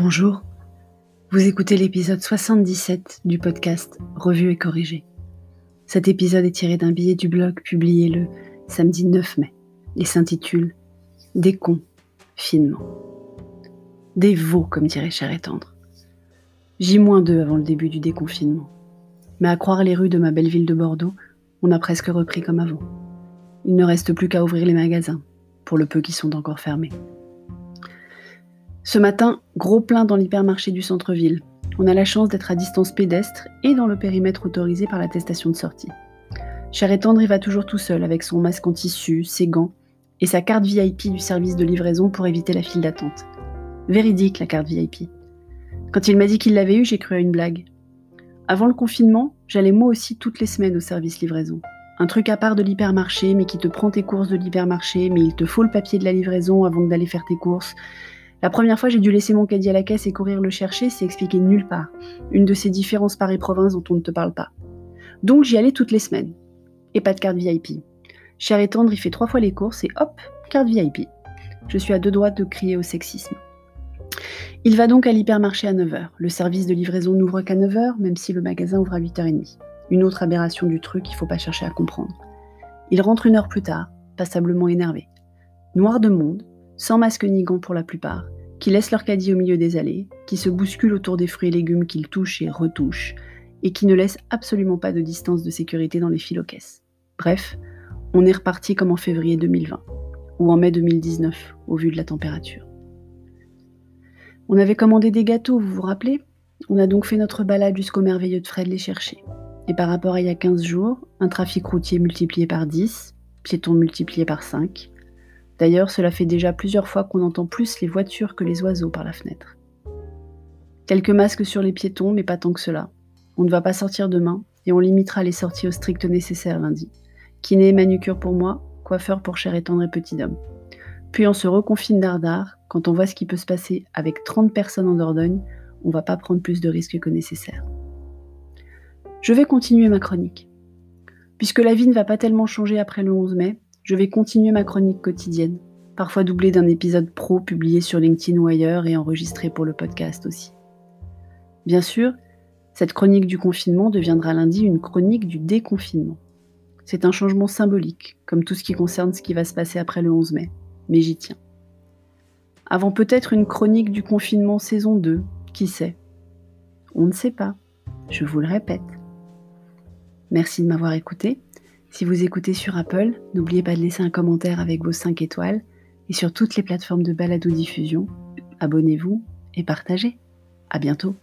Bonjour, vous écoutez l'épisode 77 du podcast Revue et corrigé. Cet épisode est tiré d'un billet du blog publié le samedi 9 mai et s'intitule Déconfinement. Des veaux, comme dirait Cher et Tendre. J-2 avant le début du déconfinement. Mais à croire les rues de ma belle ville de Bordeaux, on a presque repris comme avant. Il ne reste plus qu'à ouvrir les magasins, pour le peu qui sont encore fermés. Ce matin, gros plein dans l'hypermarché du centre-ville. On a la chance d'être à distance pédestre et dans le périmètre autorisé par l'attestation de sortie. Cher et tendre, va toujours tout seul avec son masque en tissu, ses gants et sa carte VIP du service de livraison pour éviter la file d'attente. Véridique la carte VIP. Quand il m'a dit qu'il l'avait eue, j'ai cru à une blague. Avant le confinement, j'allais moi aussi toutes les semaines au service livraison. Un truc à part de l'hypermarché, mais qui te prend tes courses de l'hypermarché, mais il te faut le papier de la livraison avant d'aller faire tes courses. La première fois, j'ai dû laisser mon caddie à la caisse et courir le chercher, c'est expliqué nulle part. Une de ces différences Paris-Province dont on ne te parle pas. Donc j'y allais toutes les semaines. Et pas de carte VIP. Cher et tendre, il fait trois fois les courses et hop, carte VIP. Je suis à deux doigts de crier au sexisme. Il va donc à l'hypermarché à 9h. Le service de livraison n'ouvre qu'à 9h, même si le magasin ouvre à 8h30. Une autre aberration du truc, il faut pas chercher à comprendre. Il rentre une heure plus tard, passablement énervé. Noir de monde, sans masque ni gants pour la plupart, qui laissent leur caddie au milieu des allées, qui se bousculent autour des fruits et légumes qu'ils touchent et retouchent, et qui ne laissent absolument pas de distance de sécurité dans les files caisses. Bref, on est reparti comme en février 2020, ou en mai 2019, au vu de la température. On avait commandé des gâteaux, vous vous rappelez? On a donc fait notre balade jusqu'au merveilleux de Fred les chercher. Et par rapport à il y a 15 jours, un trafic routier multiplié par 10, piétons multipliés par 5, D'ailleurs, cela fait déjà plusieurs fois qu'on entend plus les voitures que les oiseaux par la fenêtre. Quelques masques sur les piétons, mais pas tant que cela. On ne va pas sortir demain, et on limitera les sorties au strict nécessaire lundi. Kiné et manucure pour moi, coiffeur pour cher et tendre et petit homme. Puis on se reconfine dardard, quand on voit ce qui peut se passer avec 30 personnes en Dordogne, on va pas prendre plus de risques que nécessaire. Je vais continuer ma chronique. Puisque la vie ne va pas tellement changer après le 11 mai, je vais continuer ma chronique quotidienne, parfois doublée d'un épisode pro publié sur LinkedIn ou ailleurs et enregistré pour le podcast aussi. Bien sûr, cette chronique du confinement deviendra lundi une chronique du déconfinement. C'est un changement symbolique, comme tout ce qui concerne ce qui va se passer après le 11 mai, mais j'y tiens. Avant peut-être une chronique du confinement saison 2, qui sait? On ne sait pas, je vous le répète. Merci de m'avoir écouté si vous écoutez sur Apple, n'oubliez pas de laisser un commentaire avec vos 5 étoiles et sur toutes les plateformes de balado diffusion, abonnez-vous et partagez. À bientôt.